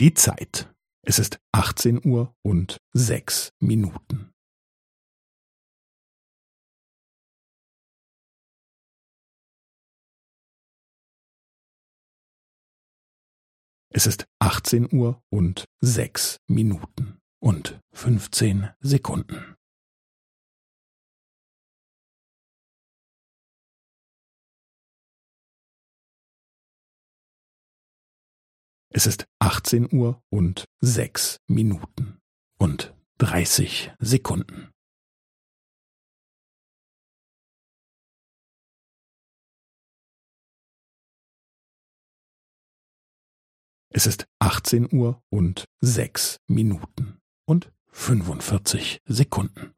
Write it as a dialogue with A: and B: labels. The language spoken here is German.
A: Die Zeit. Es ist 18 Uhr und sechs Minuten. Es ist 18 Uhr und sechs Minuten und 15 Sekunden. Es ist 18 Uhr und sechs Minuten und 30 Sekunden. Es ist 18 Uhr und sechs Minuten und 45 Sekunden.